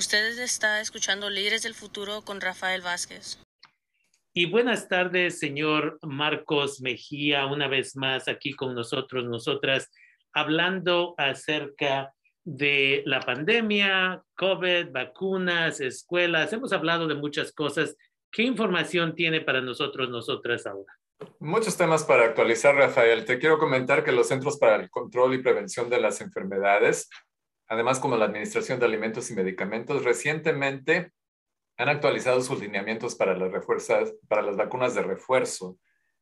Usted está escuchando Líderes del Futuro con Rafael Vázquez. Y buenas tardes, señor Marcos Mejía, una vez más aquí con nosotros, nosotras, hablando acerca de la pandemia, COVID, vacunas, escuelas. Hemos hablado de muchas cosas. ¿Qué información tiene para nosotros, nosotras ahora? Muchos temas para actualizar, Rafael. Te quiero comentar que los Centros para el Control y Prevención de las Enfermedades, además como la Administración de Alimentos y Medicamentos, recientemente han actualizado sus lineamientos para las, vacunas de refuerzo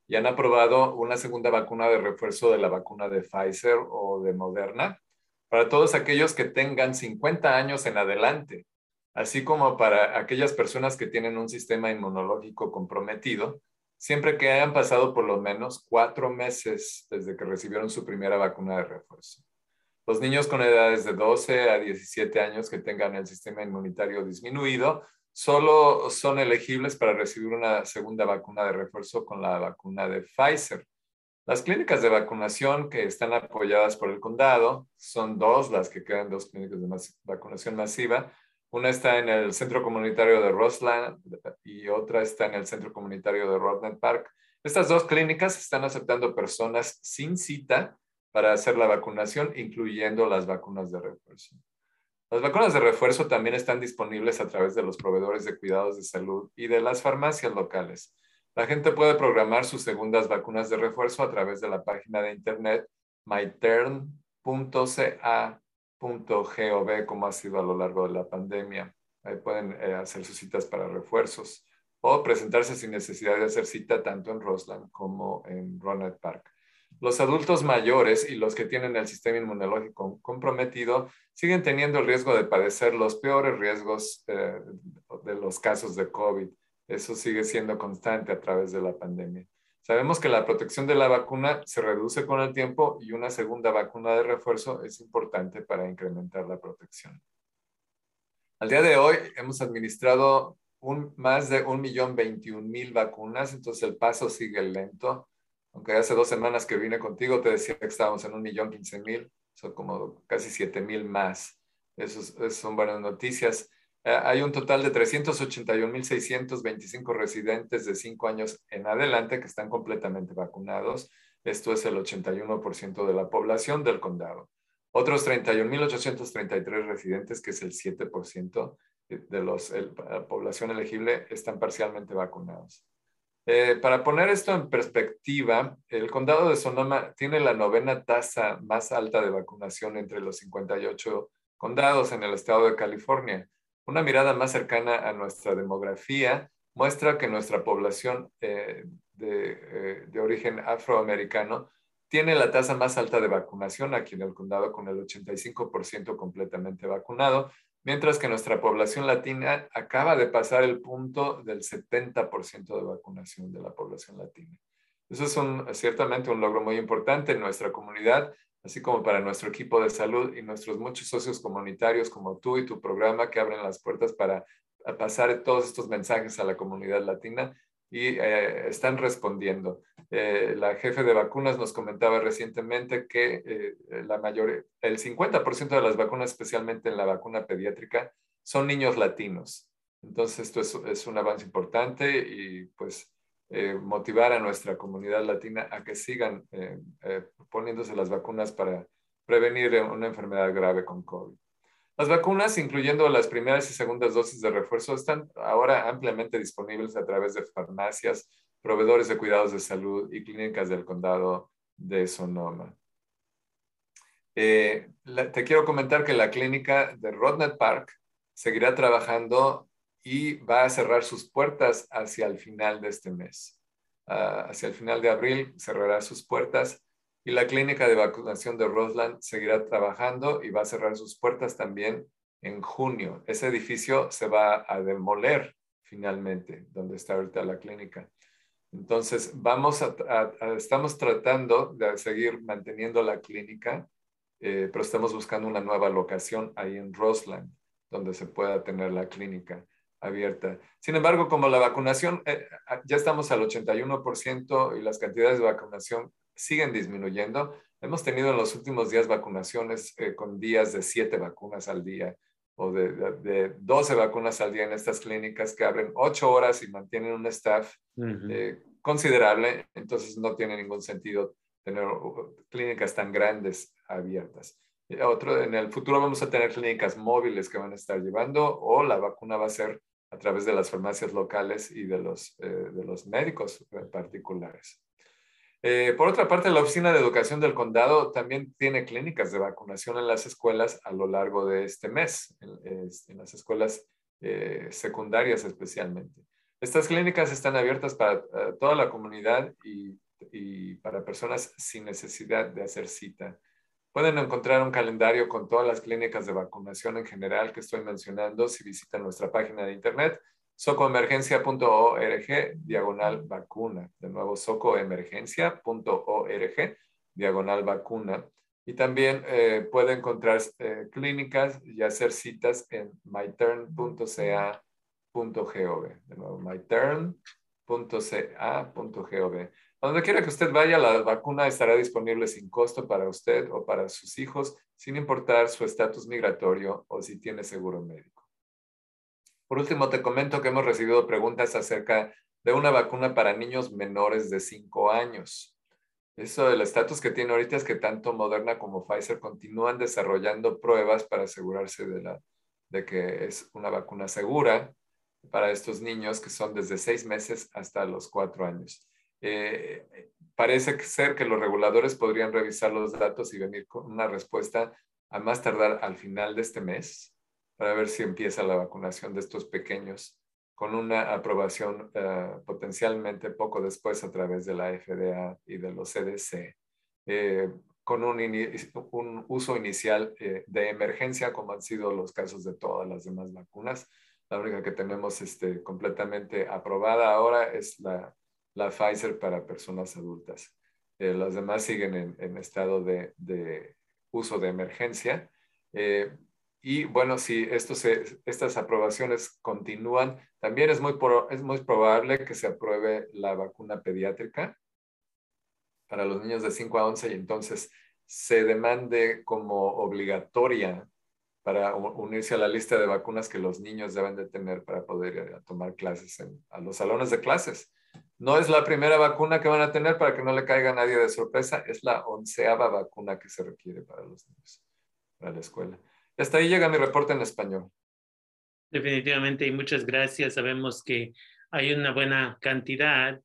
y han aprobado una segunda vacuna de refuerzo de la vacuna de Pfizer o de Moderna para todos aquellos que tengan 50 años en adelante, así como para aquellas personas que tienen un sistema inmunológico comprometido siempre que hayan pasado por lo menos cuatro meses desde que recibieron su primera vacuna de refuerzo. Los niños con edades de 12 a 17 años que tengan el sistema inmunitario disminuido solo son elegibles para recibir una segunda vacuna de refuerzo con la vacuna de Pfizer. Las clínicas de vacunación que están apoyadas por el condado son dos, las que quedan dos clínicas de vacunación masiva, una está en el centro comunitario de Roseland y otra está en el centro comunitario de Rodney Park. Estas dos clínicas están aceptando personas sin cita para hacer la vacunación, incluyendo las vacunas de refuerzo. Las vacunas de refuerzo también están disponibles a través de los proveedores de cuidados de salud y de las farmacias locales. La gente puede programar sus segundas vacunas de refuerzo a través de la página de internet myturn.ca .gov como ha sido a lo largo de la pandemia. Ahí pueden eh, hacer sus citas para refuerzos o presentarse sin necesidad de hacer cita tanto en Roseland como en Ronald Park. Los adultos mayores y los que tienen el sistema inmunológico comprometido siguen teniendo el riesgo de padecer los peores riesgos eh, de los casos de COVID. Eso sigue siendo constante a través de la pandemia. Sabemos que la protección de la vacuna se reduce con el tiempo y una segunda vacuna de refuerzo es importante para incrementar la protección. Al día de hoy hemos administrado más de un millón veintiún mil vacunas, entonces el paso sigue lento. Aunque hace dos semanas que vine contigo te decía que estábamos en un millón quince mil, son como casi siete mil más. Esas son buenas noticias. Eh, hay un total de 381.625 residentes de 5 años en adelante que están completamente vacunados. Esto es el 81% de la población del condado. Otros 31.833 residentes, que es el 7% de los, la población elegible, están parcialmente vacunados. Eh, para poner esto en perspectiva, el condado de Sonoma tiene la novena tasa más alta de vacunación entre los 58 condados en el estado de California. Una mirada más cercana a nuestra demografía muestra que nuestra población eh, eh, de, origen afroamericano tiene la tasa más alta de vacunación aquí en el condado con el 85% completamente vacunado, mientras que nuestra población latina acaba de pasar el punto del 70% de vacunación de la población latina. Eso es ciertamente un logro muy importante en nuestra comunidad así como para nuestro equipo de salud y nuestros muchos socios comunitarios como tú y tu programa que abren las puertas para pasar todos estos mensajes a la comunidad latina y eh, están respondiendo. Eh, la jefe de vacunas nos comentaba recientemente que eh, la mayor, el 50% de las vacunas, especialmente en la vacuna pediátrica, son niños latinos. Entonces, esto es, es un avance importante y pues eh, motivar a nuestra comunidad latina a que sigan eh, eh, poniéndose las vacunas para prevenir una enfermedad grave con COVID. Las vacunas, incluyendo las primeras y segundas dosis de refuerzo, están ahora ampliamente disponibles a través de farmacias, proveedores de cuidados de salud y clínicas del condado de Sonoma. te quiero comentar que la clínica de Rodney Park seguirá trabajando y va a cerrar sus puertas hacia el final de este mes. Ah, hacia el final de abril cerrará sus puertas y la clínica de vacunación de Roseland seguirá trabajando y va a cerrar sus puertas también en junio. Ese edificio se va a demoler finalmente, donde está ahorita la clínica. Entonces, vamos a, estamos tratando de seguir manteniendo la clínica, eh, pero estamos buscando una nueva locación ahí en Roseland, donde se pueda tener la clínica abierta. Sin embargo, como la vacunación, eh, ya estamos al 81% y las cantidades de vacunación siguen disminuyendo, hemos tenido en los últimos días vacunaciones eh, con días de siete vacunas al día. o de, de, 12 vacunas al día en estas clínicas que abren 8 horas y mantienen un staff eh, considerable, entonces no tiene ningún sentido tener clínicas tan grandes abiertas. Otro, en el futuro vamos a tener clínicas móviles que van a estar llevando o la vacuna va a ser a través de las farmacias locales y de los, eh, de los médicos particulares. Eh, por otra parte, la Oficina de Educación del Condado también tiene clínicas de vacunación en las escuelas a lo largo de este mes, en, las escuelas eh, secundarias especialmente. Estas clínicas están abiertas para toda la comunidad y para personas sin necesidad de hacer cita. Pueden encontrar un calendario con todas las clínicas de vacunación en general que estoy mencionando si visitan nuestra página de internet socoemergencia.org diagonal vacuna. De nuevo, socoemergencia.org diagonal vacuna. Y también eh, puede encontrar eh, clínicas y hacer citas en myturn.ca.gov. De nuevo, myturn.ca.gov. Donde quiera que usted vaya, la vacuna estará disponible sin costo para usted o para sus hijos, sin importar su estatus migratorio o si tiene seguro médico. Por último, te comento que hemos recibido preguntas acerca de una vacuna para niños menores de 5 años. Eso del estatus que tiene ahorita es que tanto Moderna como Pfizer continúan desarrollando pruebas para asegurarse de, la, de que es una vacuna segura para estos niños que son desde 6 meses hasta los 4 años. Eh, parece ser que los reguladores podrían revisar los datos y venir con una respuesta a más tardar al final de este mes para ver si empieza la vacunación de estos pequeños con una aprobación eh, potencialmente poco después a través de la FDA y de los CDC, eh, con un, un, uso inicial de emergencia como han sido los casos de todas las demás vacunas. La única que tenemos este, completamente aprobada ahora es la la Pfizer para personas adultas. Eh, las demás siguen en, estado de, uso de emergencia. Eh, y bueno, si estas aprobaciones continúan, también es muy, es muy probable que se apruebe la vacuna pediátrica para los niños de 5 a 11 y entonces se demande como obligatoria para unirse a la lista de vacunas que los niños deben de tener para poder tomar clases en, a los salones de clases. No es la primera vacuna que van a tener para que no le caiga a nadie de sorpresa, es la onceava vacuna que se requiere para los niños, para la escuela. Hasta ahí llega mi reporte en español. Definitivamente, y muchas gracias. Sabemos que hay una buena cantidad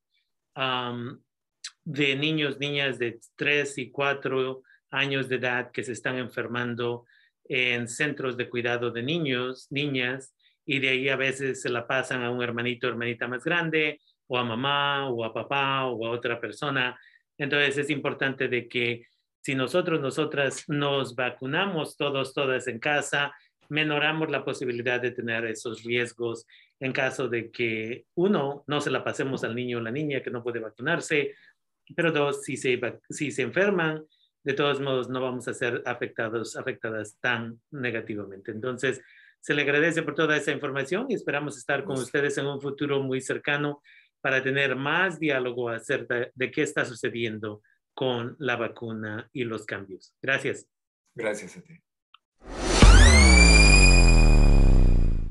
de niños, niñas de 3 y 4 años de edad que se están enfermando en centros de cuidado de niños, niñas, y de ahí a veces se la pasan a un hermanito, hermanita más grande, o a mamá o a papá o a otra persona. Entonces es importante de que si nosotros, nosotras nos vacunamos todos, todas en casa, menoramos la posibilidad de tener esos riesgos en caso de que uno, no se la pasemos al niño o la niña que no puede vacunarse, pero dos, si se, si se enferman, de todos modos no vamos a ser afectados, afectadas tan negativamente. Entonces, se le agradece por toda esa información y esperamos estar con ustedes en un futuro muy cercano para tener más diálogo acerca de qué está sucediendo con la vacuna y los cambios. Gracias. Gracias a ti.